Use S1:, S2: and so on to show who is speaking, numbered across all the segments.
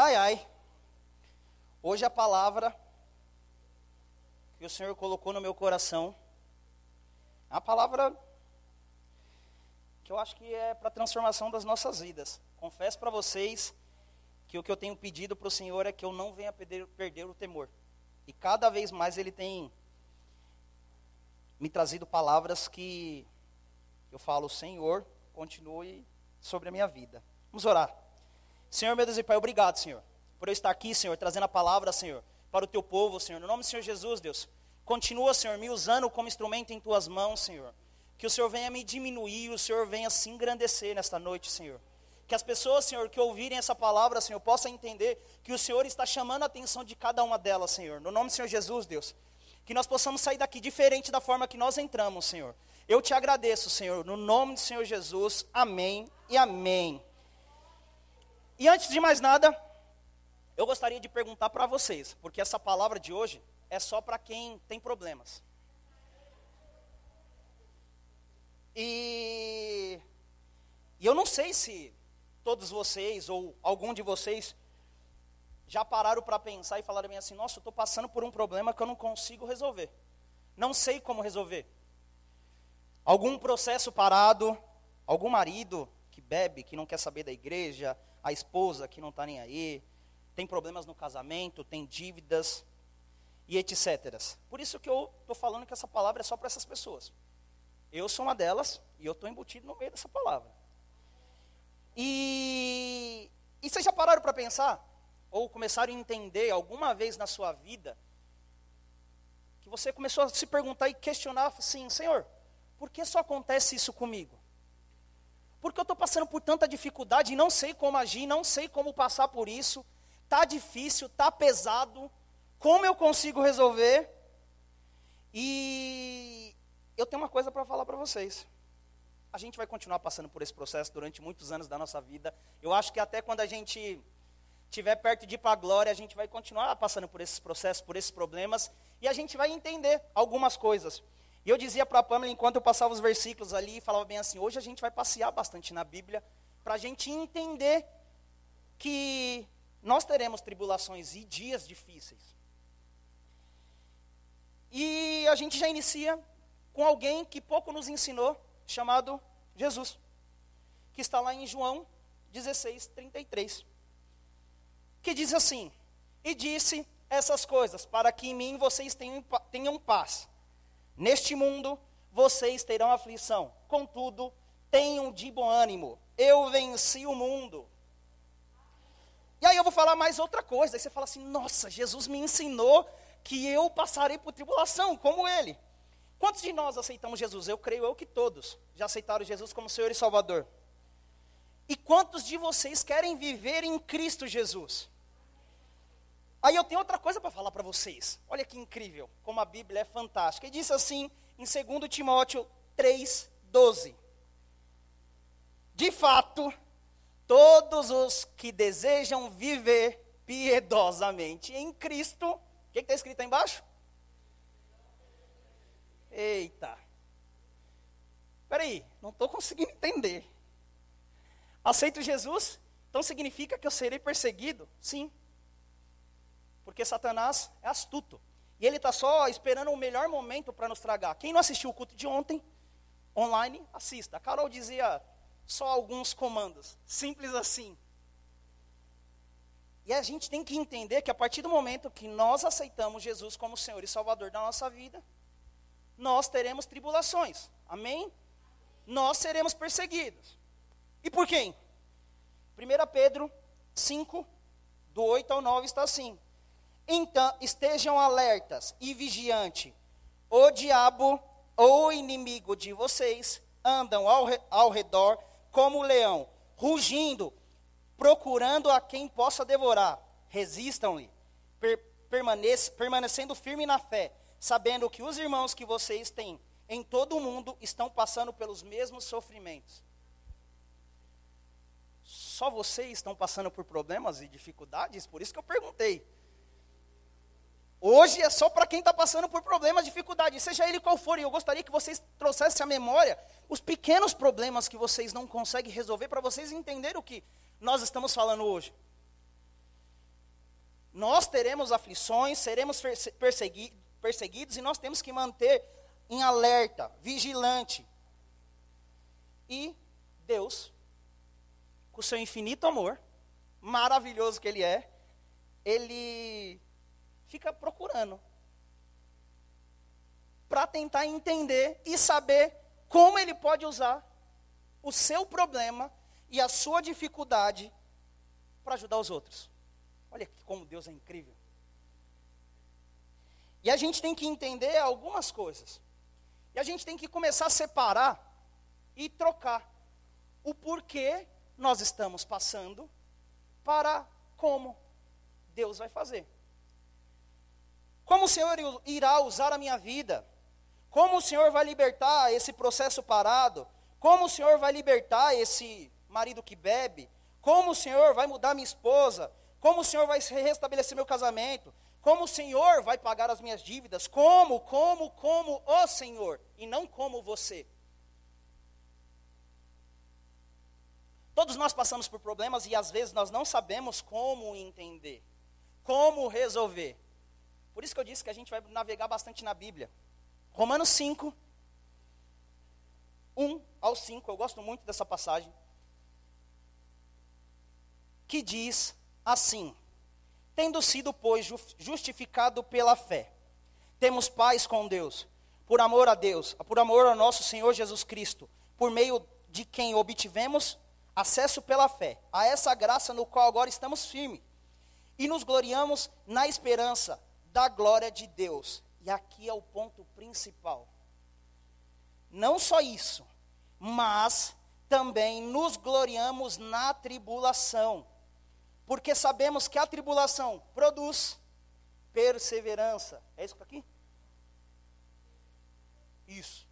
S1: Ai, ai. Hoje a palavra que o Senhor colocou no meu coração, é a palavra que eu acho que é para a transformação das nossas vidas. Confesso para vocês que o que eu tenho pedido para o Senhor é que eu não venha perder, perder o temor. E cada vez mais Ele tem me trazido palavras que eu falo, Senhor, continue sobre a minha vida. Vamos orar. Senhor, meu Deus e Pai, obrigado, Senhor, por eu estar aqui, Senhor, trazendo a palavra, Senhor, para o teu povo, Senhor. No nome do Senhor Jesus, Deus, continua, Senhor, me usando como instrumento em tuas mãos, Senhor. Que o Senhor venha me diminuir, o Senhor venha se engrandecer nesta noite, Senhor. Que as pessoas, Senhor, que ouvirem essa palavra, Senhor, possam entender que o Senhor está chamando a atenção de cada uma delas, Senhor. No nome do Senhor Jesus, Deus. Que nós possamos sair daqui diferente da forma que nós entramos, Senhor. Eu te agradeço, Senhor, no nome do Senhor Jesus. Amém e amém. E antes de mais nada, eu gostaria de perguntar para vocês, porque essa palavra de hoje é só para quem tem problemas. E, e eu não sei se todos vocês ou algum de vocês já pararam para pensar e falaram bem assim: nossa, eu estou passando por um problema que eu não consigo resolver. Não sei como resolver. Algum processo parado, algum marido que bebe, que não quer saber da igreja, a esposa que não está nem aí, tem problemas no casamento, tem dívidas e etc. Por isso que eu estou falando que essa palavra é só para essas pessoas. Eu sou uma delas e eu estou embutido no meio dessa palavra. E, e vocês já pararam para pensar? Ou começaram a entender alguma vez na sua vida que você começou a se perguntar e questionar assim, Senhor, por que só acontece isso comigo? Porque eu estou passando por tanta dificuldade e não sei como agir, não sei como passar por isso. Tá difícil, tá pesado. Como eu consigo resolver? E eu tenho uma coisa para falar para vocês. A gente vai continuar passando por esse processo durante muitos anos da nossa vida. Eu acho que até quando a gente estiver perto de ir para a glória, a gente vai continuar passando por esses processos, por esses problemas, e a gente vai entender algumas coisas. E eu dizia para a Pamela, enquanto eu passava os versículos ali, falava bem assim: hoje a gente vai passear bastante na Bíblia, para a gente entender que nós teremos tribulações e dias difíceis. E a gente já inicia com alguém que pouco nos ensinou, chamado Jesus, que está lá em João 16, 33, que diz assim: E disse essas coisas, para que em mim vocês tenham, tenham paz. Neste mundo vocês terão aflição, contudo, tenham de bom ânimo, eu venci o mundo. E aí eu vou falar mais outra coisa, aí você fala assim: nossa, Jesus me ensinou que eu passarei por tribulação, como ele. Quantos de nós aceitamos Jesus? Eu creio eu que todos já aceitaram Jesus como Senhor e Salvador. E quantos de vocês querem viver em Cristo Jesus? Aí eu tenho outra coisa para falar para vocês. Olha que incrível, como a Bíblia é fantástica. E diz assim em 2 Timóteo 3:12. De fato, todos os que desejam viver piedosamente em Cristo, o que está escrito aí embaixo? Eita. Peraí, não estou conseguindo entender. Aceito Jesus? Então significa que eu serei perseguido? Sim. Porque Satanás é astuto. E ele está só esperando o melhor momento para nos tragar. Quem não assistiu o culto de ontem, online, assista. A Carol dizia só alguns comandos. Simples assim. E a gente tem que entender que a partir do momento que nós aceitamos Jesus como Senhor e Salvador da nossa vida, nós teremos tribulações. Amém? Nós seremos perseguidos. E por quem? 1 Pedro 5, do 8 ao 9 está assim. Então, estejam alertas e vigiante. O diabo, ou inimigo de vocês, andam ao, ao redor como leão, rugindo, procurando a quem possa devorar. Resistam-lhe, per, permanecendo firme na fé, sabendo que os irmãos que vocês têm em todo o mundo estão passando pelos mesmos sofrimentos. Só vocês estão passando por problemas e dificuldades? Por isso que eu perguntei. Hoje é só para quem está passando por problemas, dificuldades, seja ele qual for. E eu gostaria que vocês trouxessem à memória os pequenos problemas que vocês não conseguem resolver, para vocês entenderem o que nós estamos falando hoje. Nós teremos aflições, seremos persegui perseguidos e nós temos que manter em alerta, vigilante. E Deus, com o seu infinito amor, maravilhoso que Ele é, Ele fica procurando para tentar entender e saber como Ele pode usar o seu problema e a sua dificuldade para ajudar os outros. Olha como Deus é incrível. E a gente tem que entender algumas coisas. E a gente tem que começar a separar e trocar o porquê nós estamos passando para como Deus vai fazer. Como o Senhor irá usar a minha vida? Como o Senhor vai libertar esse processo parado? Como o Senhor vai libertar esse marido que bebe? Como o Senhor vai mudar minha esposa? Como o Senhor vai restabelecer meu casamento? Como o Senhor vai pagar as minhas dívidas? Como, como, como o Senhor e não como você. Todos nós passamos por problemas e às vezes nós não sabemos como entender, como resolver. Por isso que eu disse que a gente vai navegar bastante na Bíblia. Romanos 5, 1 ao 5, eu gosto muito dessa passagem, que diz assim: Tendo sido, pois, justificado pela fé, temos paz com Deus, por amor a Deus, por amor ao nosso Senhor Jesus Cristo, por meio de quem obtivemos acesso pela fé a essa graça no qual agora estamos firmes e nos gloriamos na esperança da glória de Deus. E aqui é o ponto principal. Não só isso, mas também nos gloriamos na tribulação porque sabemos que a tribulação produz perseverança. É isso aqui? Isso.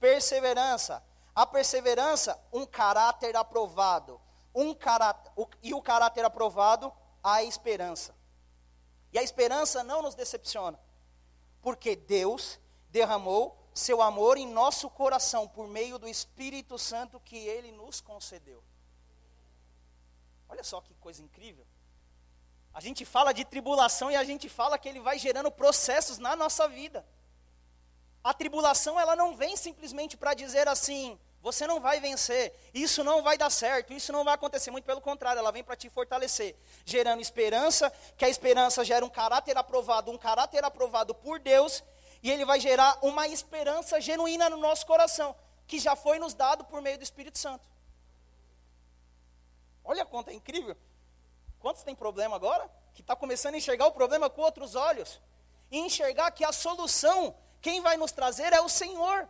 S1: Perseverança. A perseverança, um caráter aprovado. Um caráter, e o caráter aprovado, a esperança. E a esperança não nos decepciona, porque Deus derramou seu amor em nosso coração por meio do Espírito Santo que ele nos concedeu. Olha só que coisa incrível. A gente fala de tribulação e a gente fala que ele vai gerando processos na nossa vida. A tribulação, ela não vem simplesmente para dizer assim, você não vai vencer, isso não vai dar certo, isso não vai acontecer. Muito pelo contrário, ela vem para te fortalecer, gerando esperança, que a esperança gera um caráter aprovado, um caráter aprovado por Deus, e ele vai gerar uma esperança genuína no nosso coração, que já foi nos dado por meio do Espírito Santo. Olha quanto é incrível. Quantos tem problema agora? Que está começando a enxergar o problema com outros olhos. E enxergar que a solução, quem vai nos trazer é o Senhor.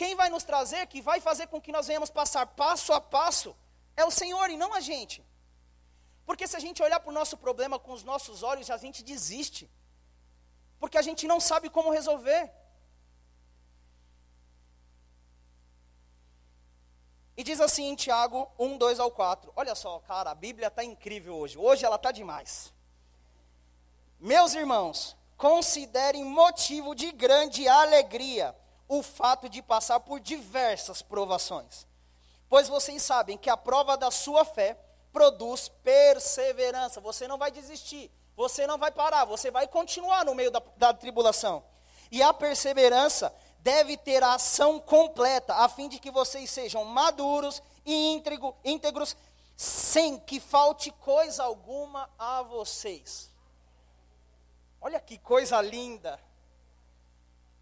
S1: Quem vai nos trazer, que vai fazer com que nós venhamos passar passo a passo, é o Senhor e não a gente. Porque se a gente olhar para o nosso problema com os nossos olhos, a gente desiste. Porque a gente não sabe como resolver. E diz assim em Tiago 1, 2 ao 4. Olha só, cara, a Bíblia está incrível hoje. Hoje ela está demais. Meus irmãos, considerem motivo de grande alegria o fato de passar por diversas provações. Pois vocês sabem que a prova da sua fé produz perseverança. Você não vai desistir, você não vai parar, você vai continuar no meio da, da tribulação. E a perseverança deve ter a ação completa, a fim de que vocês sejam maduros e íntegro, íntegros, sem que falte coisa alguma a vocês. Olha que coisa linda.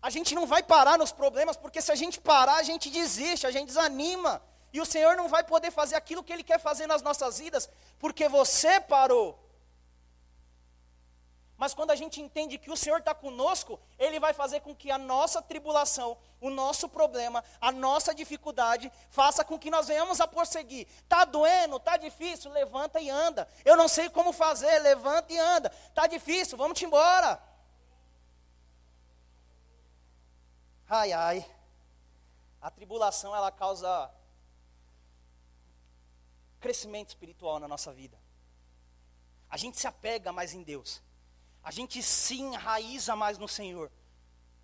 S1: A gente não vai parar nos problemas, porque se a gente parar, a gente desiste, a gente desanima. E o Senhor não vai poder fazer aquilo que Ele quer fazer nas nossas vidas, porque você parou. Mas quando a gente entende que o Senhor está conosco, Ele vai fazer com que a nossa tribulação, o nosso problema, a nossa dificuldade, faça com que nós venhamos a prosseguir. Está doendo, está difícil, levanta e anda. Eu não sei como fazer, levanta e anda. Está difícil, vamos embora. Ai, ai. A tribulação, ela causa crescimento espiritual na nossa vida. A gente se apega mais em Deus a gente se enraiza mais no Senhor.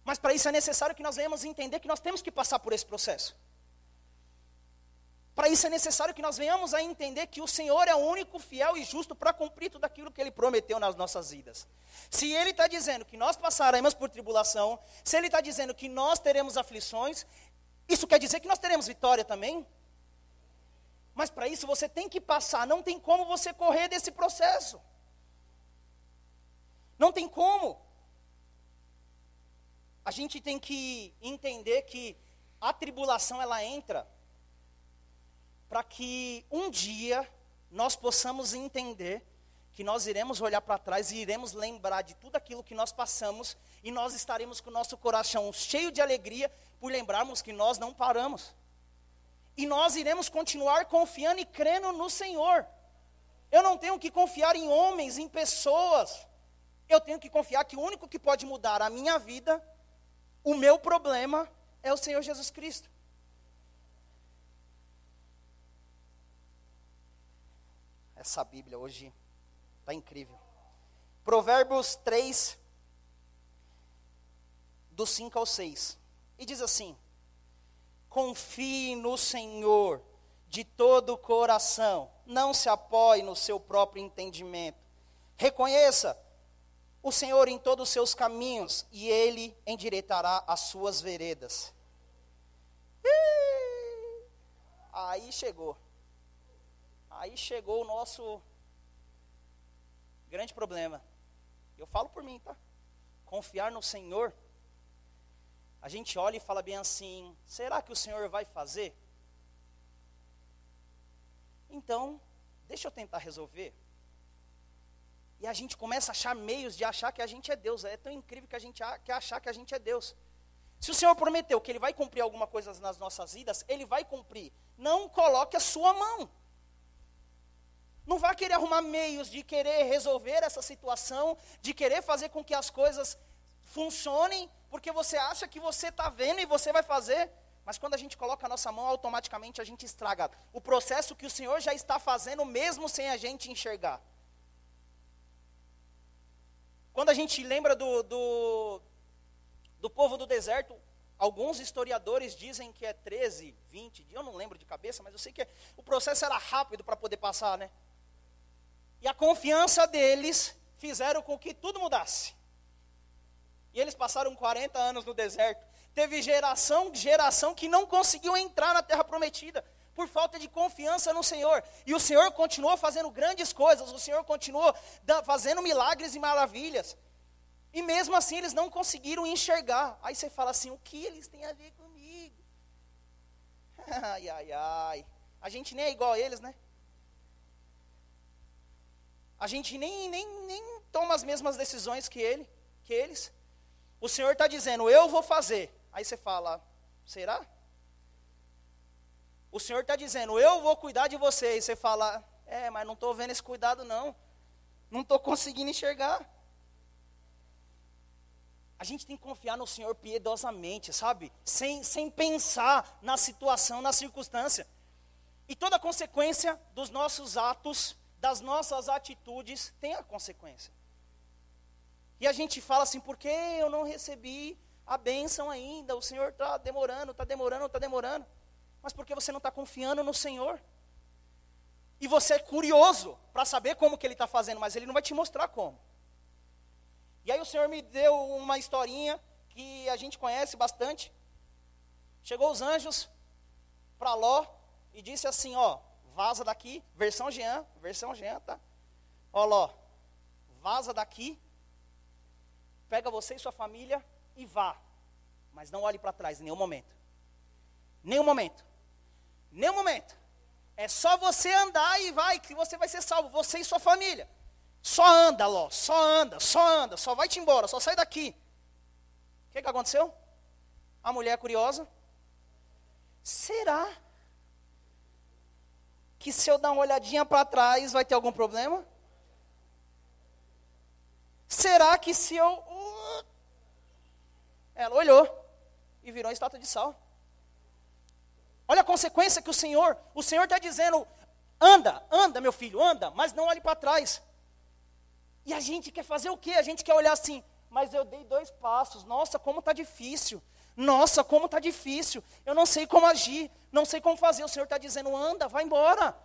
S1: Mas para isso é necessário que nós venhamos entender que nós temos que passar por esse processo. Para isso é necessário que nós venhamos a entender que o Senhor é o único fiel e justo para cumprir tudo aquilo que Ele prometeu nas nossas vidas. Se Ele está dizendo que nós passaremos por tribulação, se Ele está dizendo que nós teremos aflições, isso quer dizer que nós teremos vitória também? Mas para isso você tem que passar, não tem como você correr desse processo. Não tem como. A gente tem que entender que a tribulação ela entra para que um dia nós possamos entender que nós iremos olhar para trás e iremos lembrar de tudo aquilo que nós passamos e nós estaremos com o nosso coração cheio de alegria por lembrarmos que nós não paramos. E nós iremos continuar confiando e crendo no Senhor. Eu não tenho que confiar em homens, em pessoas. Eu tenho que confiar que o único que pode mudar a minha vida, o meu problema, é o Senhor Jesus Cristo. Essa Bíblia hoje está incrível. Provérbios 3, do 5 ao 6. E diz assim: Confie no Senhor de todo o coração, não se apoie no seu próprio entendimento. Reconheça o Senhor em todos os seus caminhos e ele endireitará as suas veredas. Aí chegou. Aí chegou o nosso grande problema. Eu falo por mim, tá? Confiar no Senhor. A gente olha e fala bem assim: será que o Senhor vai fazer? Então, deixa eu tentar resolver. E a gente começa a achar meios de achar que a gente é Deus. É tão incrível que a gente quer achar que a gente é Deus. Se o Senhor prometeu que Ele vai cumprir alguma coisa nas nossas vidas, Ele vai cumprir. Não coloque a sua mão. Não vá querer arrumar meios de querer resolver essa situação, de querer fazer com que as coisas funcionem, porque você acha que você está vendo e você vai fazer. Mas quando a gente coloca a nossa mão, automaticamente a gente estraga o processo que o Senhor já está fazendo, mesmo sem a gente enxergar. Quando a gente lembra do, do, do povo do deserto, alguns historiadores dizem que é 13, 20 dias, eu não lembro de cabeça, mas eu sei que o processo era rápido para poder passar, né? E a confiança deles fizeram com que tudo mudasse. E eles passaram 40 anos no deserto. Teve geração, geração que não conseguiu entrar na terra prometida por falta de confiança no Senhor. E o Senhor continuou fazendo grandes coisas, o Senhor continuou fazendo milagres e maravilhas. E mesmo assim eles não conseguiram enxergar. Aí você fala assim: o que eles têm a ver comigo? Ai, ai, ai. A gente nem é igual a eles, né? A gente nem, nem, nem toma as mesmas decisões que ele, que eles. O Senhor está dizendo, eu vou fazer. Aí você fala, será? O Senhor está dizendo, eu vou cuidar de você. E você fala, é, mas não estou vendo esse cuidado não. Não estou conseguindo enxergar. A gente tem que confiar no Senhor piedosamente, sabe? Sem, sem pensar na situação, na circunstância. E toda consequência dos nossos atos das nossas atitudes tem a consequência. E a gente fala assim, por que eu não recebi a bênção ainda? O Senhor está demorando, está demorando, está demorando. Mas porque você não está confiando no Senhor. E você é curioso para saber como que Ele está fazendo, mas Ele não vai te mostrar como. E aí o Senhor me deu uma historinha que a gente conhece bastante. Chegou os anjos para Ló e disse assim, ó, vaza daqui, versão Jean, versão Jean, tá? Ó, Ló, vaza daqui, pega você e sua família e vá. Mas não olhe para trás em nenhum momento. Nenhum momento. Nenhum momento. É só você andar e vai, que você vai ser salvo, você e sua família. Só anda, Ló, só anda, só anda, só vai-te embora, só sai daqui. O que, que aconteceu? A mulher curiosa. Será que se eu dar uma olhadinha para trás vai ter algum problema? Será que se eu. Uh, ela olhou e virou uma estátua de sal. Olha a consequência que o Senhor, o Senhor está dizendo: anda, anda, meu filho, anda, mas não olhe para trás. E a gente quer fazer o quê? A gente quer olhar assim, mas eu dei dois passos, nossa, como está difícil. Nossa, como está difícil. Eu não sei como agir, não sei como fazer. O Senhor está dizendo: anda, vai embora.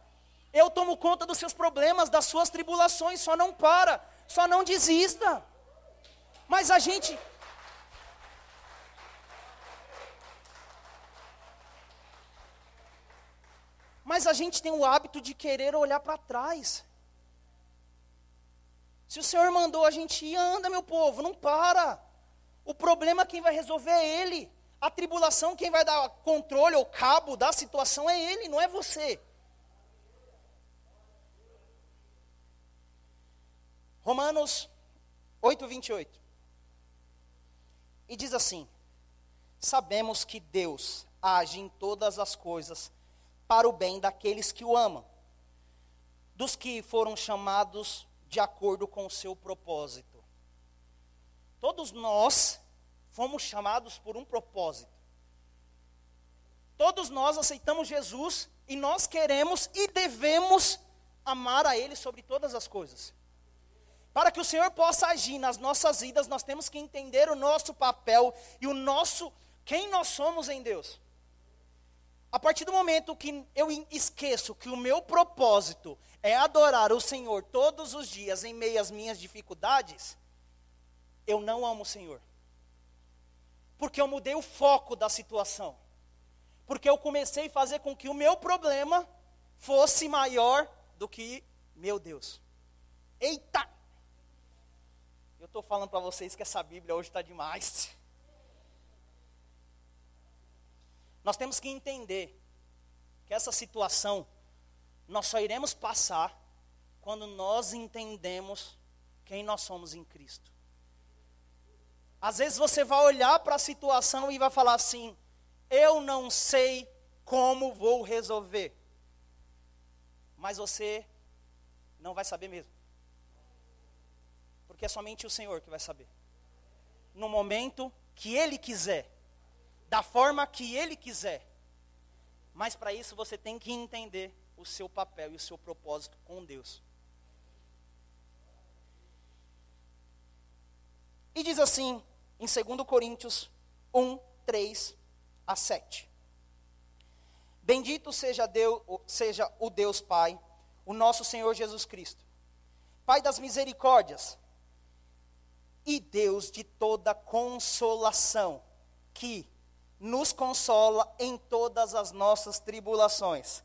S1: Eu tomo conta dos seus problemas, das suas tribulações. Só não para, só não desista. Mas a gente. Mas a gente tem o hábito de querer olhar para trás. Se o Senhor mandou a gente ir, anda, meu povo, não para. O problema quem vai resolver é Ele. A tribulação quem vai dar controle ou cabo da situação é Ele, não é você. Romanos 8, 28. E diz assim: Sabemos que Deus age em todas as coisas para o bem daqueles que o amam, dos que foram chamados de acordo com o seu propósito. Todos nós fomos chamados por um propósito. Todos nós aceitamos Jesus e nós queremos e devemos amar a Ele sobre todas as coisas. Para que o Senhor possa agir nas nossas vidas, nós temos que entender o nosso papel e o nosso quem nós somos em Deus. A partir do momento que eu esqueço que o meu propósito é adorar o Senhor todos os dias em meio às minhas dificuldades, eu não amo o Senhor. Porque eu mudei o foco da situação. Porque eu comecei a fazer com que o meu problema fosse maior do que meu Deus. Eita! Eu estou falando para vocês que essa Bíblia hoje está demais. Nós temos que entender que essa situação nós só iremos passar quando nós entendemos quem nós somos em Cristo. Às vezes você vai olhar para a situação e vai falar assim: eu não sei como vou resolver. Mas você não vai saber mesmo. Porque é somente o Senhor que vai saber. No momento que Ele quiser da forma que Ele quiser. Mas para isso você tem que entender o seu papel e o seu propósito com Deus. E diz assim, em 2 Coríntios 1, 3 a 7. Bendito seja, Deus, seja o Deus Pai, o nosso Senhor Jesus Cristo, Pai das misericórdias e Deus de toda consolação, que nos consola em todas as nossas tribulações,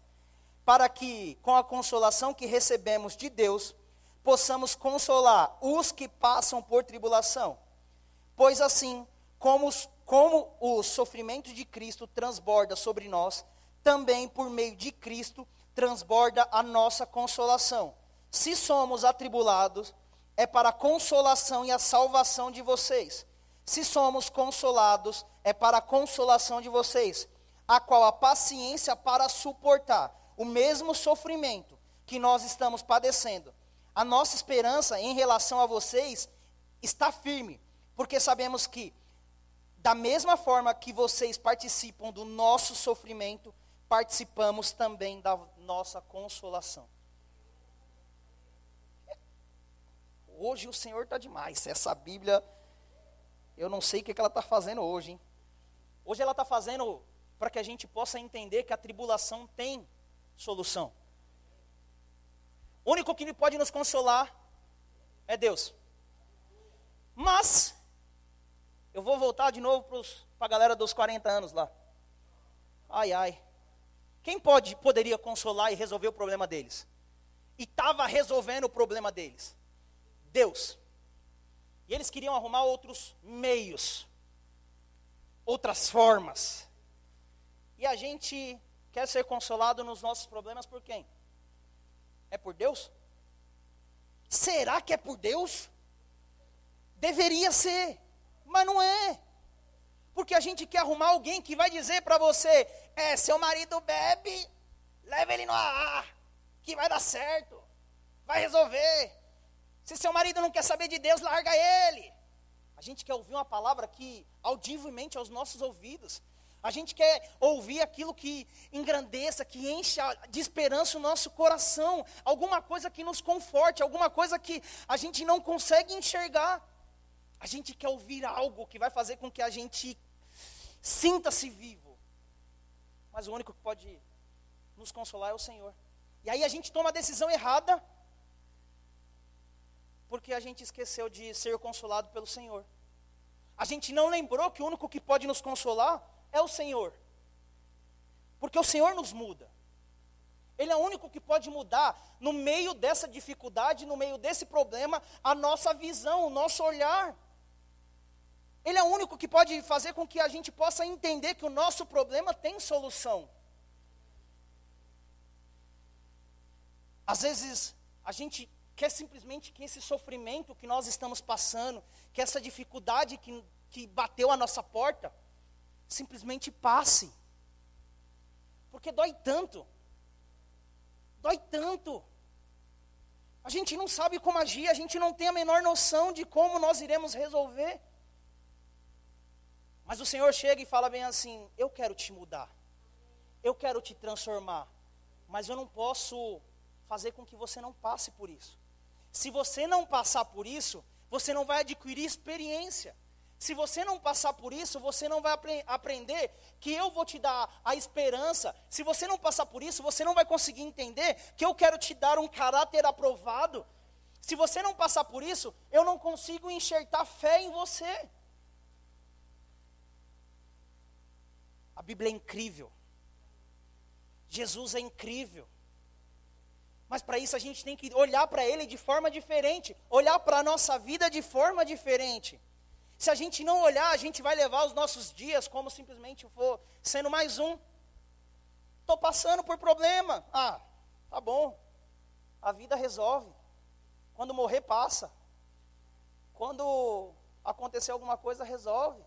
S1: para que, com a consolação que recebemos de Deus, possamos consolar os que passam por tribulação. Pois assim, como, como o sofrimento de Cristo transborda sobre nós, também por meio de Cristo transborda a nossa consolação. Se somos atribulados, é para a consolação e a salvação de vocês se somos consolados, é para a consolação de vocês, a qual a paciência para suportar o mesmo sofrimento que nós estamos padecendo. A nossa esperança em relação a vocês está firme, porque sabemos que, da mesma forma que vocês participam do nosso sofrimento, participamos também da nossa consolação. Hoje o Senhor está demais. Essa Bíblia eu não sei o que ela está fazendo hoje, hein? Hoje ela está fazendo para que a gente possa entender que a tribulação tem solução. O único que pode nos consolar é Deus. Mas, eu vou voltar de novo para a galera dos 40 anos lá. Ai, ai. Quem pode, poderia consolar e resolver o problema deles? E estava resolvendo o problema deles? Deus. E eles queriam arrumar outros meios, outras formas. E a gente quer ser consolado nos nossos problemas por quem? É por Deus? Será que é por Deus? Deveria ser, mas não é. Porque a gente quer arrumar alguém que vai dizer para você: é, seu marido bebe, leva ele no ar, que vai dar certo, vai resolver. Se seu marido não quer saber de Deus, larga ele. A gente quer ouvir uma palavra que audivelmente aos nossos ouvidos. A gente quer ouvir aquilo que engrandeça, que encha de esperança o nosso coração, alguma coisa que nos conforte, alguma coisa que a gente não consegue enxergar. A gente quer ouvir algo que vai fazer com que a gente sinta-se vivo. Mas o único que pode nos consolar é o Senhor. E aí a gente toma a decisão errada, porque a gente esqueceu de ser consolado pelo Senhor. A gente não lembrou que o único que pode nos consolar é o Senhor. Porque o Senhor nos muda. Ele é o único que pode mudar, no meio dessa dificuldade, no meio desse problema, a nossa visão, o nosso olhar. Ele é o único que pode fazer com que a gente possa entender que o nosso problema tem solução. Às vezes, a gente quer simplesmente que esse sofrimento que nós estamos passando, que essa dificuldade que, que bateu a nossa porta, simplesmente passe. Porque dói tanto. Dói tanto. A gente não sabe como agir, a gente não tem a menor noção de como nós iremos resolver. Mas o Senhor chega e fala bem assim: Eu quero te mudar, eu quero te transformar, mas eu não posso fazer com que você não passe por isso. Se você não passar por isso, você não vai adquirir experiência. Se você não passar por isso, você não vai apre aprender que eu vou te dar a esperança. Se você não passar por isso, você não vai conseguir entender que eu quero te dar um caráter aprovado. Se você não passar por isso, eu não consigo enxertar fé em você. A Bíblia é incrível. Jesus é incrível. Mas para isso a gente tem que olhar para Ele de forma diferente, olhar para a nossa vida de forma diferente. Se a gente não olhar, a gente vai levar os nossos dias como simplesmente for sendo mais um. Estou passando por problema. Ah, tá bom. A vida resolve. Quando morrer, passa. Quando acontecer alguma coisa, resolve.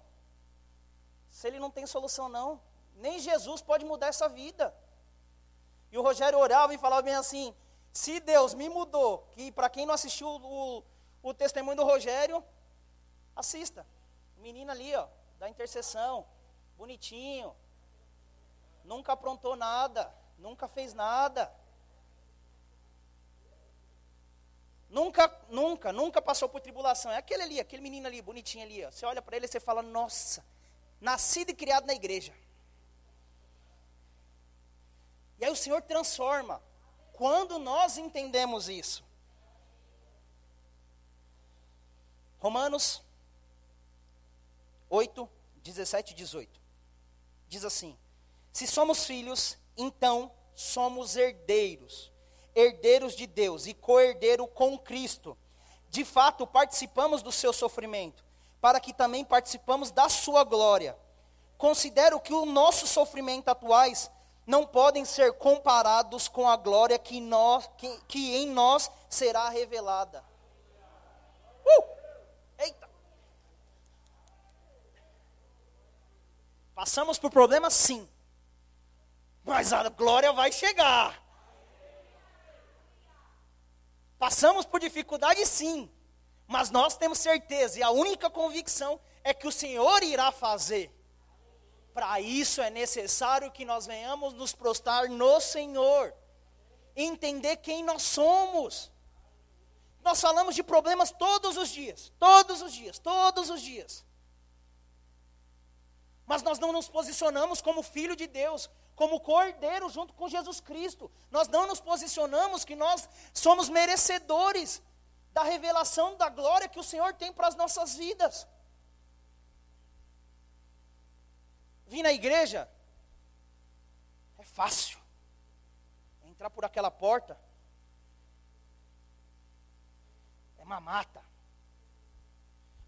S1: Se ele não tem solução, não. Nem Jesus pode mudar essa vida. E o Rogério orava e falava bem assim: se Deus me mudou, que para quem não assistiu o, o testemunho do Rogério, Assista. Menina ali, ó, da intercessão, bonitinho. Nunca aprontou nada, nunca fez nada. Nunca, nunca, nunca passou por tribulação. É aquele ali, aquele menino ali, bonitinho ali. Ó. Você olha para ele e você fala: Nossa, nascido e criado na igreja. E aí o Senhor transforma. Quando nós entendemos isso. Romanos 8, 17 e 18. Diz assim: Se somos filhos, então somos herdeiros, herdeiros de Deus e co-herdeiro com Cristo. De fato, participamos do seu sofrimento, para que também participamos da sua glória. Considero que o nosso sofrimento atuais não podem ser comparados com a glória que, nós, que, que em nós será revelada. Uh! Eita! Passamos por problemas, sim. Mas a glória vai chegar. Passamos por dificuldade, sim. Mas nós temos certeza, e a única convicção é que o Senhor irá fazer. Para isso é necessário que nós venhamos nos prostrar no Senhor, entender quem nós somos. Nós falamos de problemas todos os dias, todos os dias, todos os dias mas nós não nos posicionamos como filho de Deus, como cordeiro junto com Jesus Cristo. Nós não nos posicionamos que nós somos merecedores da revelação da glória que o Senhor tem para as nossas vidas. Vir na igreja é fácil. Entrar por aquela porta é uma mata.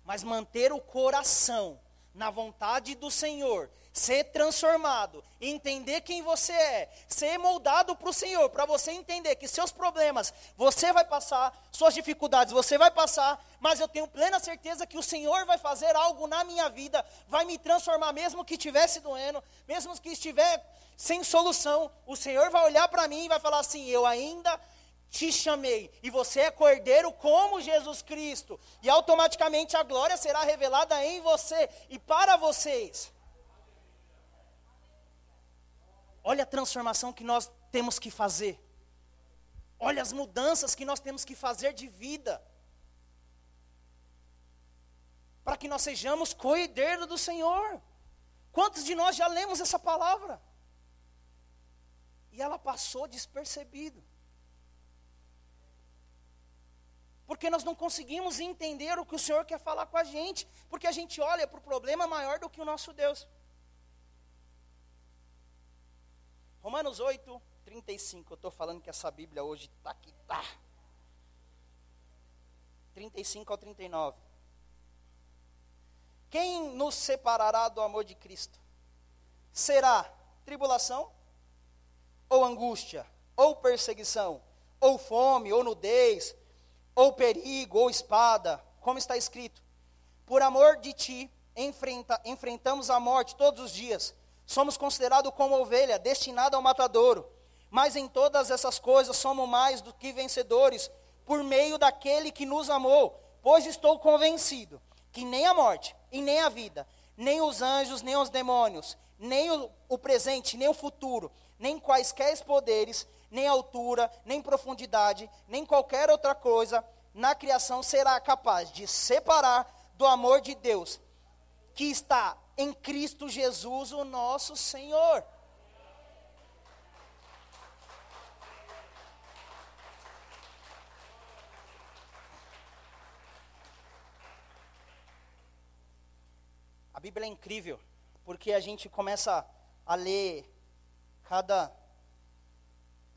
S1: Mas manter o coração na vontade do Senhor, ser transformado, entender quem você é, ser moldado para o Senhor, para você entender que seus problemas você vai passar, suas dificuldades você vai passar, mas eu tenho plena certeza que o Senhor vai fazer algo na minha vida, vai me transformar, mesmo que estivesse doendo, mesmo que estiver sem solução, o Senhor vai olhar para mim e vai falar assim: eu ainda te chamei, e você é cordeiro como Jesus Cristo, e automaticamente a glória será revelada em você e para vocês. Olha a transformação que nós temos que fazer. Olha as mudanças que nós temos que fazer de vida. Para que nós sejamos co-herdeiro do Senhor. Quantos de nós já lemos essa palavra? E ela passou despercebido. Porque nós não conseguimos entender o que o Senhor quer falar com a gente, porque a gente olha para o problema maior do que o nosso Deus. Romanos 8, 35. Eu estou falando que essa Bíblia hoje está aqui, tá. 35 ao 39. Quem nos separará do amor de Cristo? Será tribulação? Ou angústia? Ou perseguição? Ou fome? Ou nudez? Ou perigo? Ou espada? Como está escrito: Por amor de ti, enfrenta, enfrentamos a morte todos os dias. Somos considerados como ovelha, destinada ao matadouro. Mas em todas essas coisas somos mais do que vencedores, por meio daquele que nos amou. Pois estou convencido que nem a morte, e nem a vida, nem os anjos, nem os demônios, nem o, o presente, nem o futuro, nem quaisquer poderes, nem altura, nem profundidade, nem qualquer outra coisa na criação será capaz de separar do amor de Deus que está em Cristo Jesus, o nosso Senhor. A Bíblia é incrível, porque a gente começa a ler cada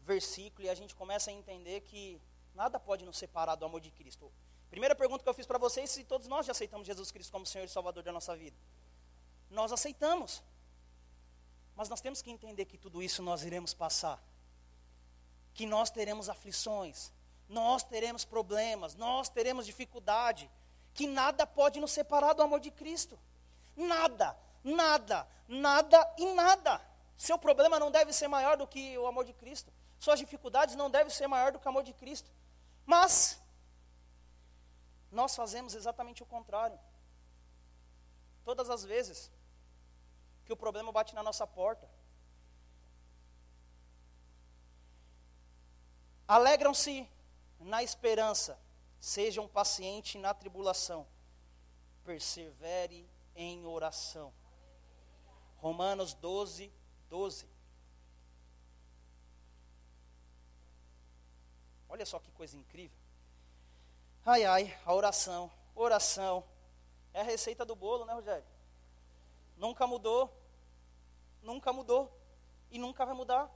S1: versículo e a gente começa a entender que nada pode nos separar do amor de Cristo. Primeira pergunta que eu fiz para vocês, se todos nós já aceitamos Jesus Cristo como Senhor e Salvador da nossa vida. Nós aceitamos. Mas nós temos que entender que tudo isso nós iremos passar. Que nós teremos aflições, nós teremos problemas, nós teremos dificuldade, que nada pode nos separar do amor de Cristo. Nada, nada, nada e nada. Seu problema não deve ser maior do que o amor de Cristo. Suas dificuldades não devem ser maior do que o amor de Cristo. Mas, nós fazemos exatamente o contrário. Todas as vezes que o problema bate na nossa porta, alegram-se na esperança, sejam pacientes na tribulação, persevere em oração. Romanos 12, 12. Olha só que coisa incrível. Ai, ai, a oração, oração. É a receita do bolo, né, Rogério? Nunca mudou. Nunca mudou. E nunca vai mudar.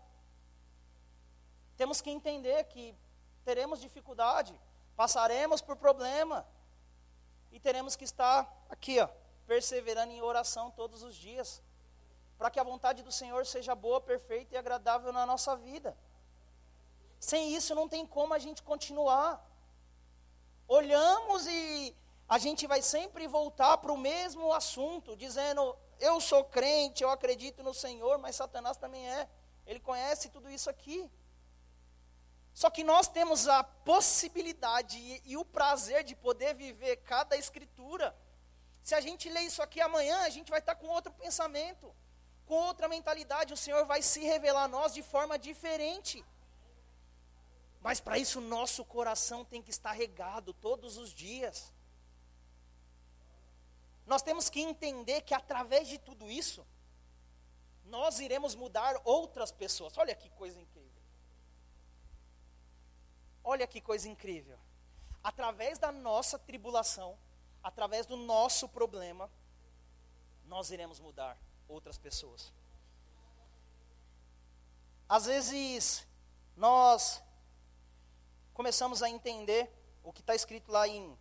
S1: Temos que entender que teremos dificuldade, passaremos por problema. E teremos que estar aqui, ó, perseverando em oração todos os dias, para que a vontade do Senhor seja boa, perfeita e agradável na nossa vida. Sem isso não tem como a gente continuar. Olhamos e a gente vai sempre voltar para o mesmo assunto, dizendo: eu sou crente, eu acredito no Senhor, mas Satanás também é. Ele conhece tudo isso aqui. Só que nós temos a possibilidade e, e o prazer de poder viver cada escritura se a gente ler isso aqui amanhã, a gente vai estar com outro pensamento, com outra mentalidade. O Senhor vai se revelar a nós de forma diferente. Mas para isso, nosso coração tem que estar regado todos os dias. Nós temos que entender que através de tudo isso, nós iremos mudar outras pessoas. Olha que coisa incrível. Olha que coisa incrível. Através da nossa tribulação, através do nosso problema, nós iremos mudar outras pessoas. Às vezes, nós começamos a entender o que está escrito lá em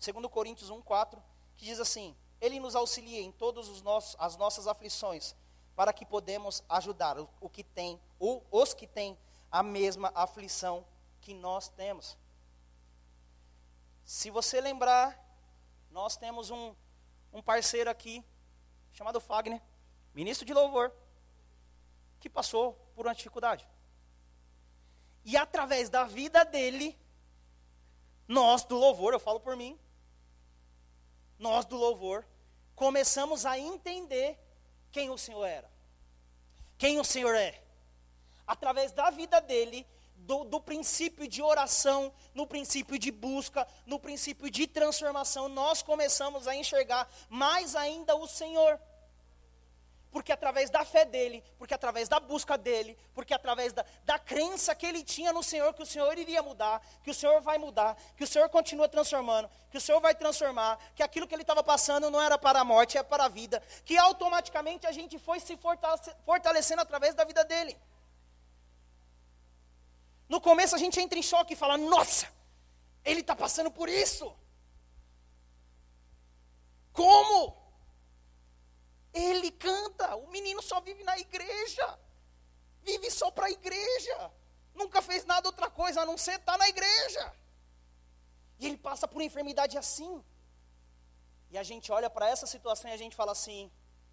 S1: 2 Coríntios 1,4, que diz assim: Ele nos auxilia em todas as nossas aflições, para que podemos ajudar o, que tem, o, os que têm a mesma aflição que nós temos. Se você lembrar nós temos um, um parceiro aqui, chamado Fagner, ministro de louvor, que passou por uma dificuldade. E através da vida dele, nós do louvor, eu falo por mim, nós do louvor, começamos a entender quem o Senhor era. Quem o Senhor é. Através da vida dele, do, do, princípio de oração, no princípio de busca, no princípio de transformação, nós começamos a enxergar mais ainda o Senhor. Porque através da fé dele, porque através da busca dele, porque através da, da crença que ele tinha no Senhor, que o Senhor iria mudar, que o Senhor vai mudar, que o Senhor continua transformando, que o Senhor vai transformar, que aquilo que ele estava passando não era para a morte, é para a vida, que automaticamente a gente foi se fortalecendo através da vida dele. No começo a gente entra em choque e fala: Nossa, ele está passando por isso. Como? Ele canta, o menino só vive na igreja, vive só para a igreja, nunca fez nada outra coisa a não ser estar tá na igreja. E ele passa por enfermidade assim. E a gente olha para essa situação e a gente fala assim: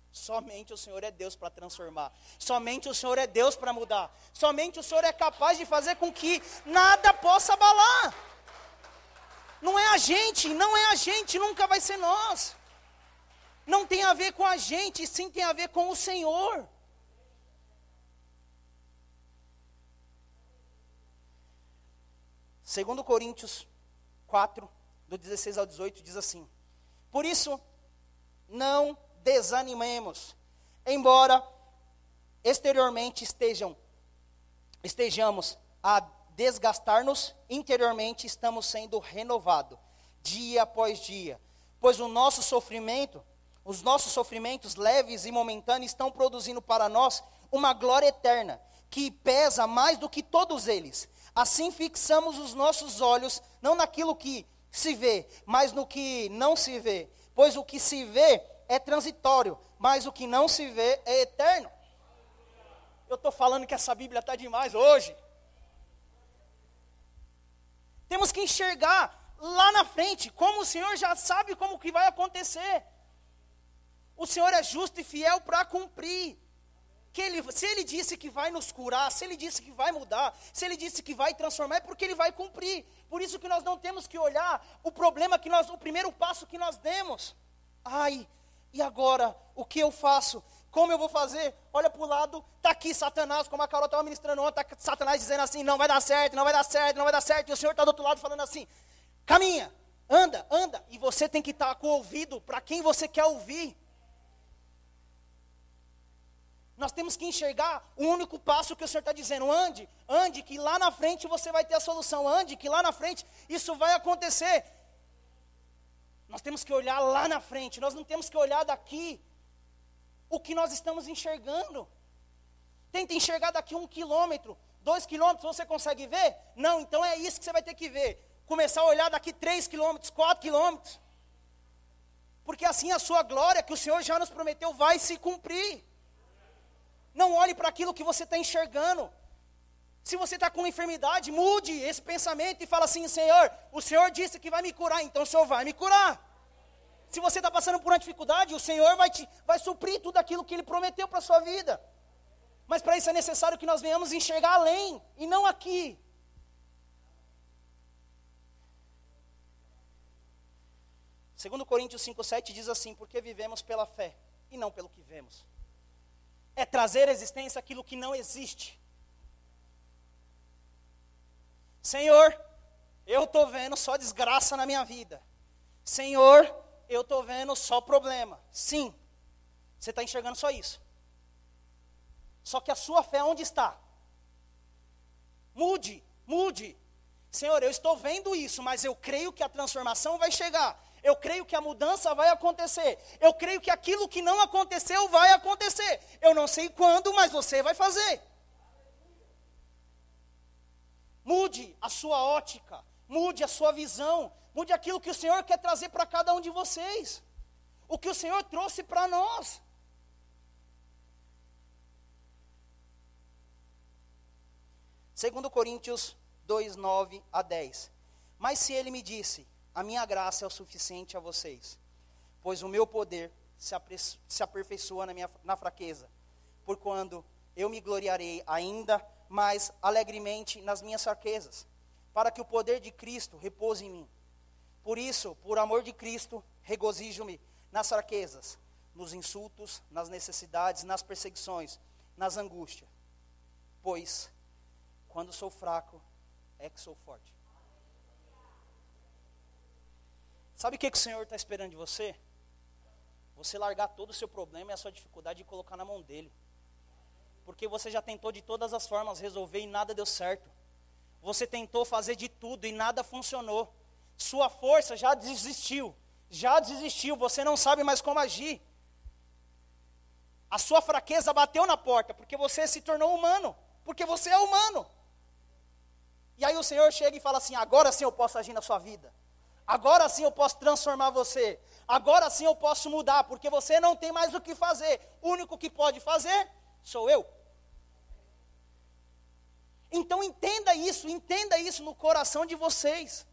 S1: Somente o Senhor é Deus para transformar. Somente o Senhor é Deus para mudar. Somente o Senhor é capaz de fazer com que nada possa abalar. Não é a gente, não é a gente, nunca vai ser nós. Não tem a ver com a gente, sim tem a ver com o Senhor. Segundo Coríntios 4, do 16 ao 18, diz assim: Por isso, não desanimemos. Embora exteriormente estejam estejamos a desgastar-nos, interiormente estamos sendo renovados dia após dia, pois o nosso sofrimento, os nossos sofrimentos leves e momentâneos estão produzindo para nós uma glória eterna, que pesa mais do que todos eles. Assim fixamos os nossos olhos não naquilo que se vê, mas no que não se vê, pois o que se vê é transitório, mas o que não se vê é eterno. Eu estou falando que essa Bíblia está demais hoje. Temos que enxergar lá na frente, como o Senhor já sabe como que vai acontecer. O Senhor é justo e fiel para cumprir. Que ele, se Ele disse que vai nos curar, se Ele disse que vai mudar, se Ele disse que vai transformar, é porque Ele vai cumprir. Por isso que nós não temos que olhar o problema que nós, o primeiro passo que nós demos. Ai, e agora, o que eu faço? Como eu vou fazer? Olha para o lado, está aqui Satanás, como a Carol estava ministrando ontem, está Satanás dizendo assim, não vai dar certo, não vai dar certo, não vai dar certo. E o Senhor está do outro lado falando assim, caminha, anda, anda. E você tem que estar tá com o ouvido para quem você quer ouvir. Nós temos que enxergar o único passo que o Senhor está dizendo. Ande, ande, que lá na frente você vai ter a solução. Ande, que lá na frente isso vai acontecer. Nós temos que olhar lá na frente, nós não temos que olhar daqui o que nós estamos enxergando. Tenta enxergar daqui um quilômetro, dois quilômetros, você consegue ver? Não, então é isso que você vai ter que ver. Começar a olhar daqui três quilômetros, quatro quilômetros. Porque assim a sua glória que o Senhor já nos prometeu vai se cumprir. Não olhe para aquilo que você está enxergando. Se você está com enfermidade, mude esse pensamento e fala assim: Senhor, o Senhor disse que vai me curar, então o Senhor vai me curar. Se você está passando por uma dificuldade, o Senhor vai, te, vai suprir tudo aquilo que Ele prometeu para a sua vida. Mas para isso é necessário que nós venhamos enxergar além e não aqui. Segundo Coríntios 5,7 diz assim, porque vivemos pela fé e não pelo que vemos. É trazer à existência aquilo que não existe. Senhor, eu estou vendo só desgraça na minha vida. Senhor, eu estou vendo só problema. Sim, você está enxergando só isso. Só que a sua fé onde está? Mude, mude. Senhor, eu estou vendo isso, mas eu creio que a transformação vai chegar. Eu creio que a mudança vai acontecer. Eu creio que aquilo que não aconteceu vai acontecer. Eu não sei quando, mas você vai fazer. Mude a sua ótica, mude a sua visão, mude aquilo que o Senhor quer trazer para cada um de vocês. O que o Senhor trouxe para nós. Segundo Coríntios 2, 9 a 10. Mas se ele me disse, a minha graça é o suficiente a vocês, pois o meu poder se, se aperfeiçoa na, minha, na fraqueza. Por quando eu me gloriarei ainda mas alegremente nas minhas fraquezas, para que o poder de Cristo repouse em mim. Por isso, por amor de Cristo, regozijo-me nas fraquezas, nos insultos, nas necessidades, nas perseguições, nas angústias. Pois, quando sou fraco, é que sou forte. Sabe o que, que o Senhor está esperando de você? Você largar todo o seu problema e a sua dificuldade e colocar na mão dele. Porque você já tentou de todas as formas resolver e nada deu certo. Você tentou fazer de tudo e nada funcionou. Sua força já desistiu. Já desistiu, você não sabe mais como agir. A sua fraqueza bateu na porta, porque você se tornou humano. Porque você é humano. E aí o Senhor chega e fala assim: agora sim eu posso agir na sua vida. Agora sim eu posso transformar você. Agora sim eu posso mudar, porque você não tem mais o que fazer. O único que pode fazer sou eu. Então entenda isso, entenda isso no coração de vocês.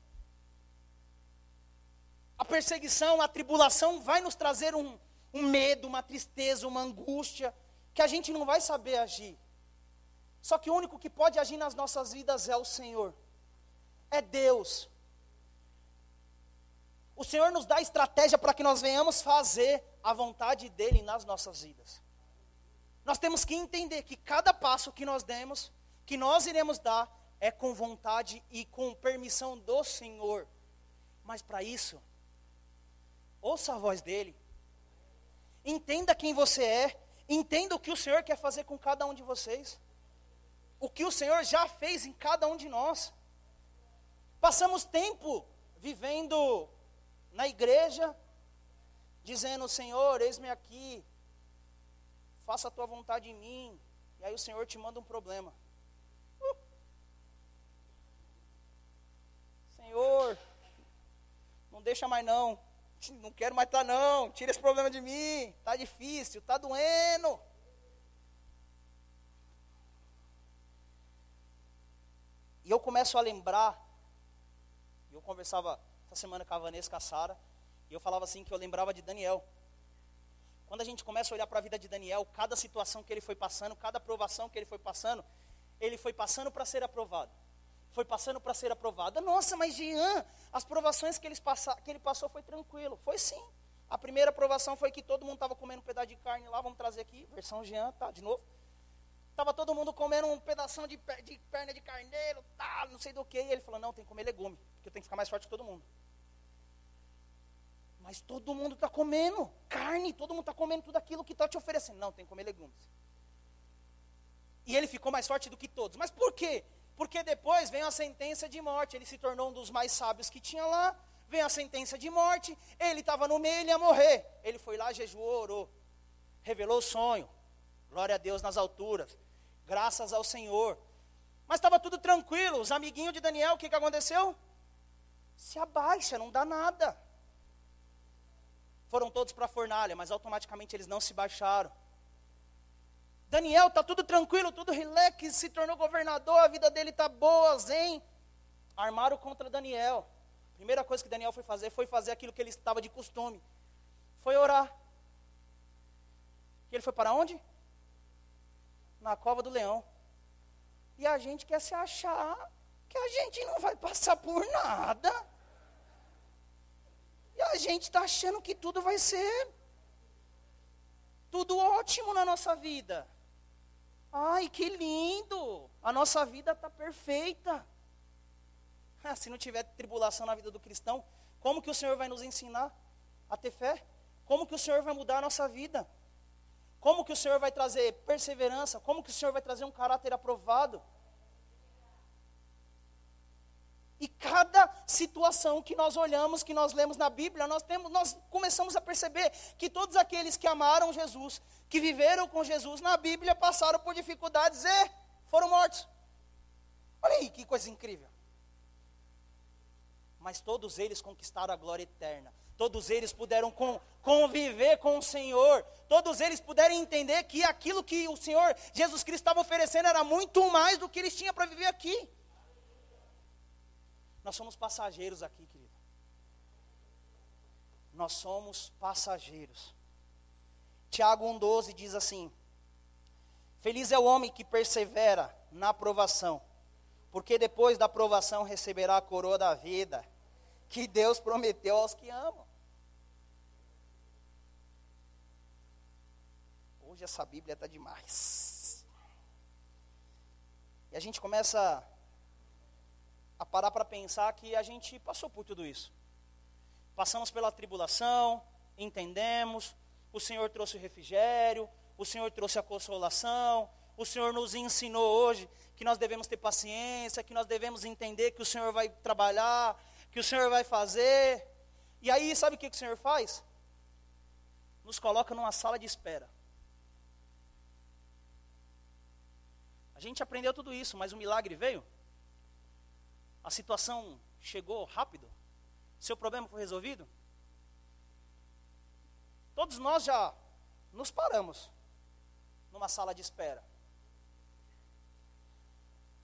S1: A perseguição, a tribulação vai nos trazer um, um medo, uma tristeza, uma angústia, que a gente não vai saber agir. Só que o único que pode agir nas nossas vidas é o Senhor, é Deus. O Senhor nos dá estratégia para que nós venhamos fazer a vontade dEle nas nossas vidas. Nós temos que entender que cada passo que nós demos, que nós iremos dar, é com vontade e com permissão do Senhor. Mas para isso, ouça a voz dEle, entenda quem você é, entenda o que o Senhor quer fazer com cada um de vocês o que o Senhor já fez em cada um de nós. Passamos tempo vivendo na igreja, dizendo: Senhor, eis-me aqui, faça a tua vontade em mim. E aí o Senhor te manda um problema. Uh. Senhor, não deixa mais não. Não quero mais estar tá, não. Tira esse problema de mim. Está difícil, está doendo. E eu começo a lembrar, eu conversava essa semana com a Vanessa Cassara, e eu falava assim que eu lembrava de Daniel. Quando a gente começa a olhar para a vida de Daniel, cada situação que ele foi passando, cada aprovação que ele foi passando, ele foi passando para ser aprovado. Foi passando para ser aprovado. Nossa, mas Jean, as provações que ele, passa, que ele passou foi tranquilo. Foi sim. A primeira aprovação foi que todo mundo estava comendo um pedaço de carne lá, vamos trazer aqui, versão Jean, tá, de novo. Estava todo mundo comendo um pedaço de, de perna de carneiro, não sei do que. E ele falou, não, tem que comer legume, porque eu tenho que ficar mais forte que todo mundo. Mas todo mundo está comendo carne, todo mundo está comendo tudo aquilo que está te oferecendo. Não, tem que comer legumes. E ele ficou mais forte do que todos. Mas por quê? Porque depois vem a sentença de morte. Ele se tornou um dos mais sábios que tinha lá. Vem a sentença de morte. Ele estava no meio, ele ia morrer. Ele foi lá, jejuou, orou. Revelou o sonho. Glória a Deus nas alturas graças ao Senhor. Mas estava tudo tranquilo. Os amiguinhos de Daniel, o que, que aconteceu? Se abaixa, não dá nada. Foram todos para a fornalha, mas automaticamente eles não se baixaram. Daniel está tudo tranquilo, tudo relax, se tornou governador, a vida dele está boa, zen. Armaram contra Daniel. Primeira coisa que Daniel foi fazer foi fazer aquilo que ele estava de costume. Foi orar. E ele foi para onde? Na cova do leão. E a gente quer se achar que a gente não vai passar por nada. E a gente está achando que tudo vai ser tudo ótimo na nossa vida. Ai, que lindo! A nossa vida está perfeita. Ah, se não tiver tribulação na vida do cristão, como que o Senhor vai nos ensinar a ter fé? Como que o Senhor vai mudar a nossa vida? Como que o Senhor vai trazer perseverança? Como que o Senhor vai trazer um caráter aprovado? E cada situação que nós olhamos, que nós lemos na Bíblia, nós, temos, nós começamos a perceber que todos aqueles que amaram Jesus, que viveram com Jesus na Bíblia, passaram por dificuldades e foram mortos. Olha aí que coisa incrível. Mas todos eles conquistaram a glória eterna. Todos eles puderam conviver com o Senhor. Todos eles puderam entender que aquilo que o Senhor Jesus Cristo estava oferecendo era muito mais do que eles tinham para viver aqui. Nós somos passageiros aqui, querido. Nós somos passageiros. Tiago 1,12 diz assim: Feliz é o homem que persevera na aprovação, porque depois da aprovação receberá a coroa da vida que Deus prometeu aos que amam. Hoje essa Bíblia está demais. E a gente começa a parar para pensar que a gente passou por tudo isso. Passamos pela tribulação, entendemos, o Senhor trouxe o refrigério, o Senhor trouxe a consolação, o Senhor nos ensinou hoje que nós devemos ter paciência, que nós devemos entender que o Senhor vai trabalhar, que o Senhor vai fazer. E aí, sabe o que o Senhor faz? Nos coloca numa sala de espera. A gente aprendeu tudo isso, mas o milagre veio? A situação chegou rápido? Seu problema foi resolvido? Todos nós já nos paramos numa sala de espera.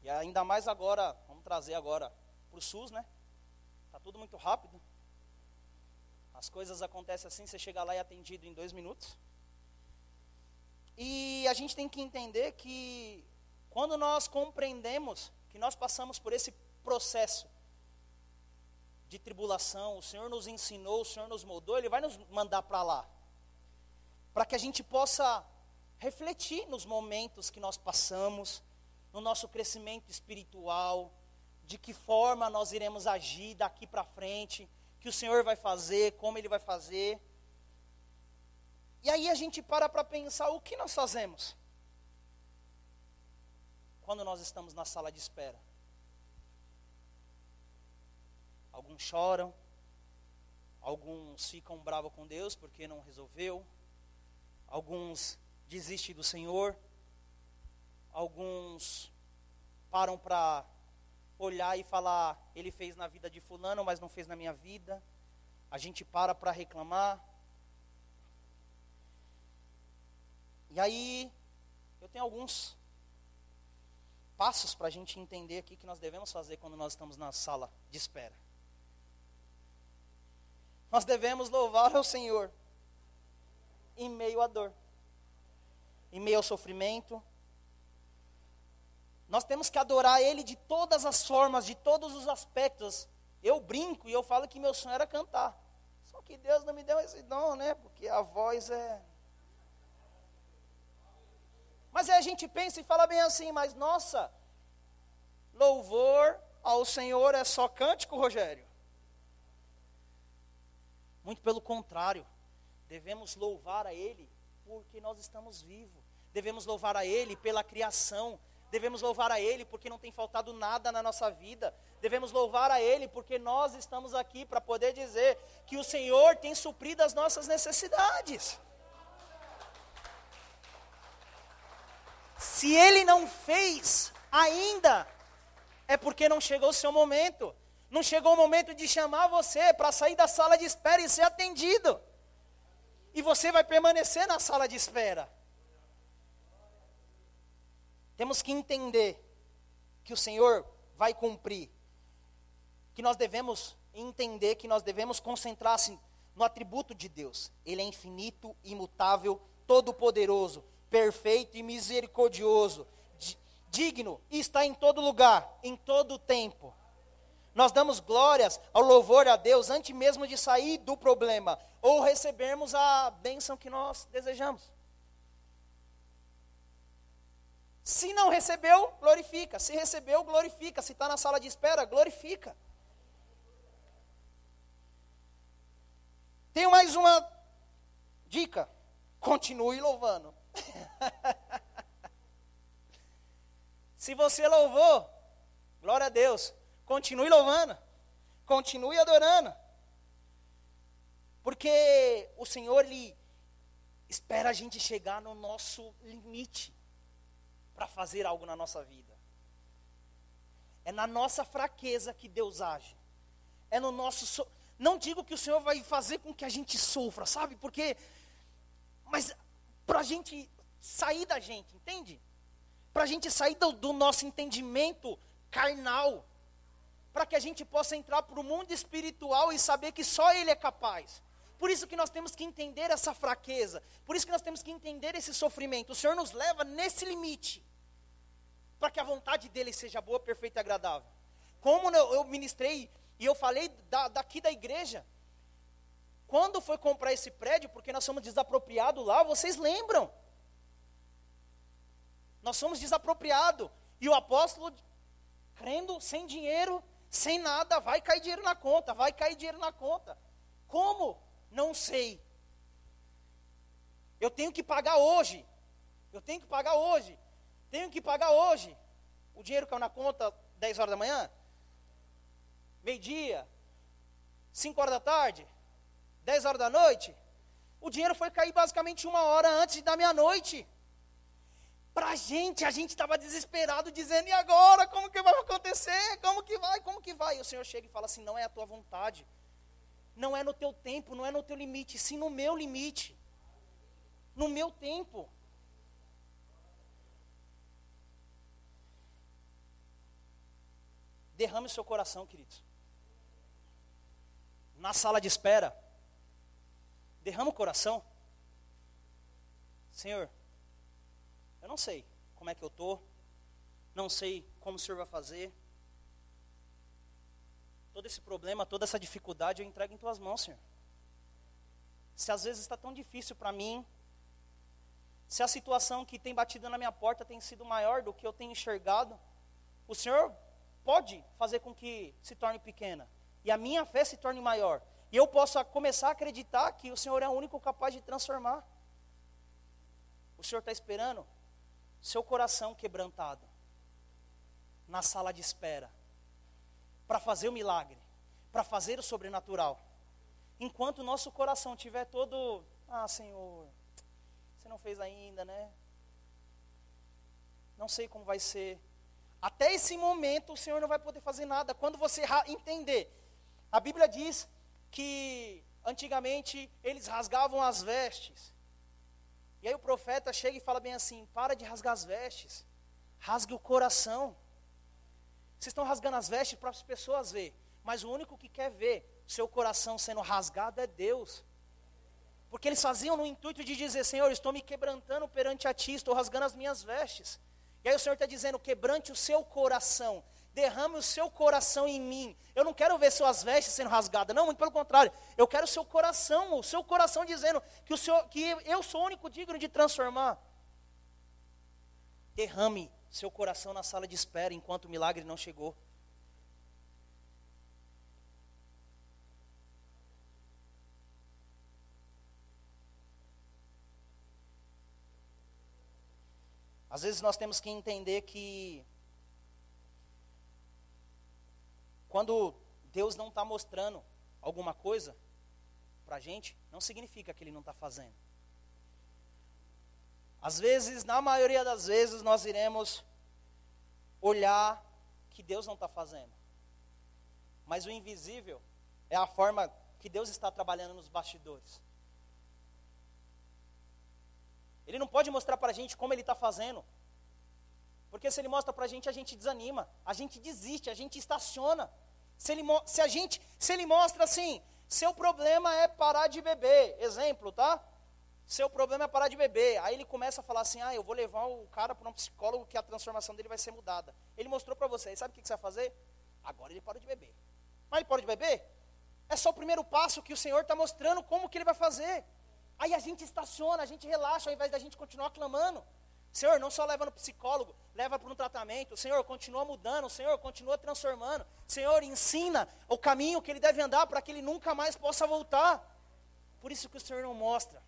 S1: E ainda mais agora, vamos trazer agora para o SUS, né? Está tudo muito rápido. As coisas acontecem assim, você chega lá e é atendido em dois minutos. E a gente tem que entender que quando nós compreendemos que nós passamos por esse processo de tribulação, o Senhor nos ensinou, o Senhor nos moldou, Ele vai nos mandar para lá. Para que a gente possa refletir nos momentos que nós passamos, no nosso crescimento espiritual, de que forma nós iremos agir daqui para frente, que o Senhor vai fazer, como Ele vai fazer. E aí a gente para para pensar o que nós fazemos quando nós estamos na sala de espera? Alguns choram, alguns ficam bravos com Deus porque não resolveu, alguns desistem do Senhor, alguns param para olhar e falar: Ele fez na vida de Fulano, mas não fez na minha vida. A gente para para reclamar. E aí, eu tenho alguns passos para a gente entender aqui que nós devemos fazer quando nós estamos na sala de espera. Nós devemos louvar ao Senhor em meio à dor, em meio ao sofrimento. Nós temos que adorar Ele de todas as formas, de todos os aspectos. Eu brinco e eu falo que meu sonho era cantar. Só que Deus não me deu esse dom, né? Porque a voz é mas aí a gente pensa e fala bem assim, mas nossa, louvor ao Senhor é só cântico, Rogério? Muito pelo contrário, devemos louvar a Ele porque nós estamos vivos, devemos louvar a Ele pela criação, devemos louvar a Ele porque não tem faltado nada na nossa vida, devemos louvar a Ele porque nós estamos aqui para poder dizer que o Senhor tem suprido as nossas necessidades. Se ele não fez ainda, é porque não chegou o seu momento. Não chegou o momento de chamar você para sair da sala de espera e ser atendido. E você vai permanecer na sala de espera. Temos que entender que o Senhor vai cumprir. Que nós devemos entender que nós devemos concentrar-se no atributo de Deus. Ele é infinito, imutável, todo-poderoso perfeito e misericordioso, digno e está em todo lugar, em todo tempo. Nós damos glórias ao louvor a Deus antes mesmo de sair do problema ou recebermos a bênção que nós desejamos. Se não recebeu, glorifica. Se recebeu, glorifica. Se está na sala de espera, glorifica. Tenho mais uma dica. Continue louvando. Se você louvou, glória a Deus, continue louvando, continue adorando. Porque o Senhor ele espera a gente chegar no nosso limite para fazer algo na nossa vida. É na nossa fraqueza que Deus age. É no nosso so... não digo que o Senhor vai fazer com que a gente sofra, sabe? Porque mas para a gente sair da gente, entende? Para a gente sair do, do nosso entendimento carnal, para que a gente possa entrar para o mundo espiritual e saber que só Ele é capaz. Por isso que nós temos que entender essa fraqueza, por isso que nós temos que entender esse sofrimento. O Senhor nos leva nesse limite, para que a vontade dele seja boa, perfeita e agradável. Como eu ministrei e eu falei da, daqui da igreja, quando foi comprar esse prédio, porque nós somos desapropriados lá, vocês lembram? Nós somos desapropriados. E o apóstolo, crendo, sem dinheiro, sem nada, vai cair dinheiro na conta, vai cair dinheiro na conta. Como? Não sei. Eu tenho que pagar hoje. Eu tenho que pagar hoje. Tenho que pagar hoje. O dinheiro caiu na conta 10 horas da manhã? Meio-dia? 5 horas da tarde? 10 horas da noite? O dinheiro foi cair basicamente uma hora antes da meia-noite. Para a gente, a gente estava desesperado, dizendo: e agora? Como que vai acontecer? Como que vai? Como que vai? E o Senhor chega e fala assim: não é a tua vontade, não é no teu tempo, não é no teu limite, sim no meu limite, no meu tempo. Derrame o seu coração, queridos. Na sala de espera, derrama o coração. Senhor, eu não sei como é que eu estou, não sei como o Senhor vai fazer. Todo esse problema, toda essa dificuldade eu entrego em tuas mãos, Senhor. Se às vezes está tão difícil para mim, se a situação que tem batido na minha porta tem sido maior do que eu tenho enxergado, o Senhor pode fazer com que se torne pequena e a minha fé se torne maior. E eu possa começar a acreditar que o Senhor é o único capaz de transformar. O Senhor está esperando seu coração quebrantado na sala de espera para fazer o milagre, para fazer o sobrenatural. Enquanto o nosso coração estiver todo, ah, Senhor, você não fez ainda, né? Não sei como vai ser. Até esse momento o Senhor não vai poder fazer nada. Quando você entender, a Bíblia diz que antigamente eles rasgavam as vestes. E aí o profeta chega e fala bem assim: para de rasgar as vestes, rasgue o coração. Vocês estão rasgando as vestes para as pessoas ver, mas o único que quer ver seu coração sendo rasgado é Deus. Porque eles faziam no intuito de dizer: Senhor, estou me quebrantando perante a Ti, estou rasgando as minhas vestes. E aí o Senhor está dizendo: quebrante o seu coração, derrame o seu coração em mim. Eu não quero ver suas vestes sendo rasgadas, não, muito pelo contrário. Eu quero o seu coração, o seu coração dizendo que, o Senhor, que eu sou o único digno de transformar. Derrame seu coração na sala de espera enquanto o milagre não chegou. Às vezes nós temos que entender que Quando Deus não está mostrando alguma coisa para a gente, não significa que Ele não está fazendo. Às vezes, na maioria das vezes, nós iremos olhar que Deus não está fazendo. Mas o invisível é a forma que Deus está trabalhando nos bastidores. Ele não pode mostrar para a gente como Ele está fazendo. Porque se Ele mostra para a gente, a gente desanima, a gente desiste, a gente estaciona. Se ele, se a gente, se ele mostra assim, seu problema é parar de beber, exemplo, tá? Seu problema é parar de beber. Aí ele começa a falar assim: ah, eu vou levar o cara para um psicólogo que a transformação dele vai ser mudada. Ele mostrou para você, sabe o que, você vai fazer? Agora ele para de beber. Mas ele pode de beber? É só o primeiro passo que o Senhor está mostrando como que ele vai fazer. Aí a gente estaciona, a gente relaxa, ao invés da gente continuar clamando. Senhor, não só leva no psicólogo, leva para um tratamento. Senhor, continua mudando. Senhor, continua transformando. Senhor, ensina o caminho que ele deve andar para que ele nunca mais possa voltar. Por isso que o Senhor não mostra.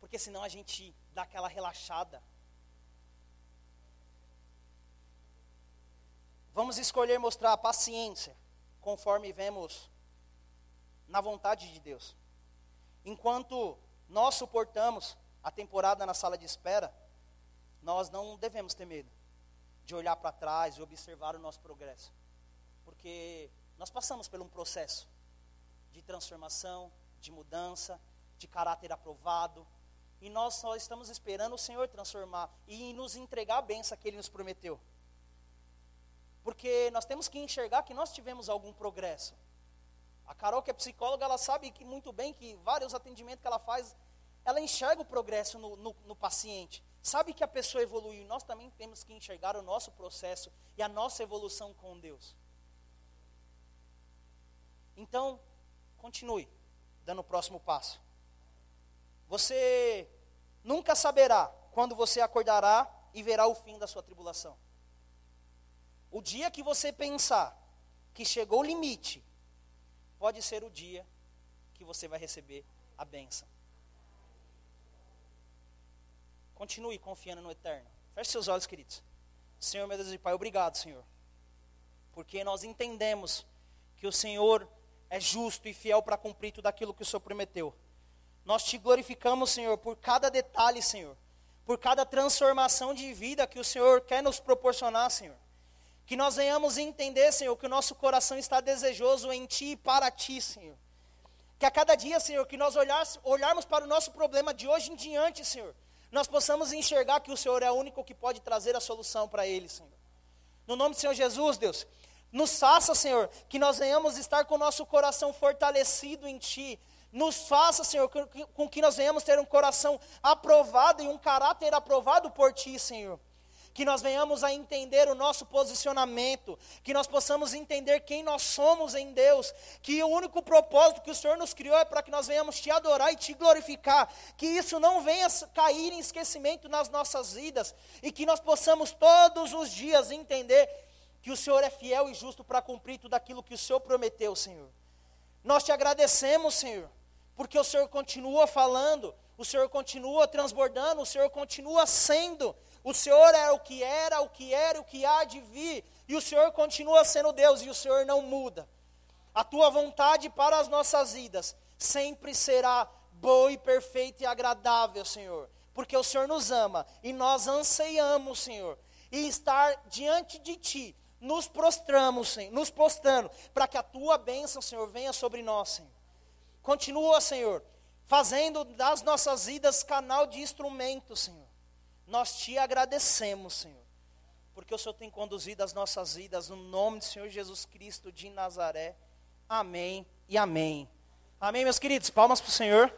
S1: Porque senão a gente dá aquela relaxada. Vamos escolher mostrar a paciência, conforme vemos na vontade de Deus. Enquanto nós suportamos a temporada na sala de espera, nós não devemos ter medo de olhar para trás e observar o nosso progresso. Porque nós passamos por um processo de transformação, de mudança, de caráter aprovado, e nós só estamos esperando o Senhor transformar e nos entregar a benção que Ele nos prometeu. Porque nós temos que enxergar que nós tivemos algum progresso. A Carol, que é psicóloga, ela sabe que muito bem que vários atendimentos que ela faz, ela enxerga o progresso no, no, no paciente. Sabe que a pessoa evoluiu. Nós também temos que enxergar o nosso processo e a nossa evolução com Deus. Então, continue dando o próximo passo. Você nunca saberá quando você acordará e verá o fim da sua tribulação. O dia que você pensar que chegou o limite, pode ser o dia que você vai receber a benção. Continue confiando no eterno. Feche seus olhos, queridos. Senhor, meu Deus e Pai, obrigado, Senhor. Porque nós entendemos que o Senhor é justo e fiel para cumprir tudo aquilo que o Senhor prometeu. Nós te glorificamos, Senhor, por cada detalhe, Senhor. Por cada transformação de vida que o Senhor quer nos proporcionar, Senhor. Que nós venhamos entender, Senhor, que o nosso coração está desejoso em Ti e para Ti, Senhor. Que a cada dia, Senhor, que nós olharmos para o nosso problema de hoje em diante, Senhor, nós possamos enxergar que o Senhor é o único que pode trazer a solução para ele, Senhor. No nome do Senhor Jesus, Deus, nos faça, Senhor, que nós venhamos estar com o nosso coração fortalecido em Ti. Nos faça, Senhor, com que nós venhamos ter um coração aprovado e um caráter aprovado por Ti, Senhor que nós venhamos a entender o nosso posicionamento, que nós possamos entender quem nós somos em Deus, que o único propósito que o Senhor nos criou é para que nós venhamos te adorar e te glorificar, que isso não venha cair em esquecimento nas nossas vidas e que nós possamos todos os dias entender que o Senhor é fiel e justo para cumprir tudo aquilo que o Senhor prometeu, Senhor. Nós te agradecemos, Senhor, porque o Senhor continua falando, o Senhor continua transbordando, o Senhor continua sendo o Senhor é o que era, o que era, o que há de vir, e o Senhor continua sendo Deus e o Senhor não muda. A tua vontade para as nossas vidas sempre será boa e perfeita e agradável, Senhor, porque o Senhor nos ama e nós anseiamos, Senhor, e estar diante de ti, nos prostramos, Senhor, nos postando, para que a tua bênção, Senhor, venha sobre nós, Senhor. Continua, Senhor, fazendo das nossas vidas canal de instrumento, Senhor nós te agradecemos, Senhor, porque o Senhor tem conduzido as nossas vidas no nome do Senhor Jesus Cristo de Nazaré. Amém e amém. Amém, meus queridos. Palmas para o Senhor.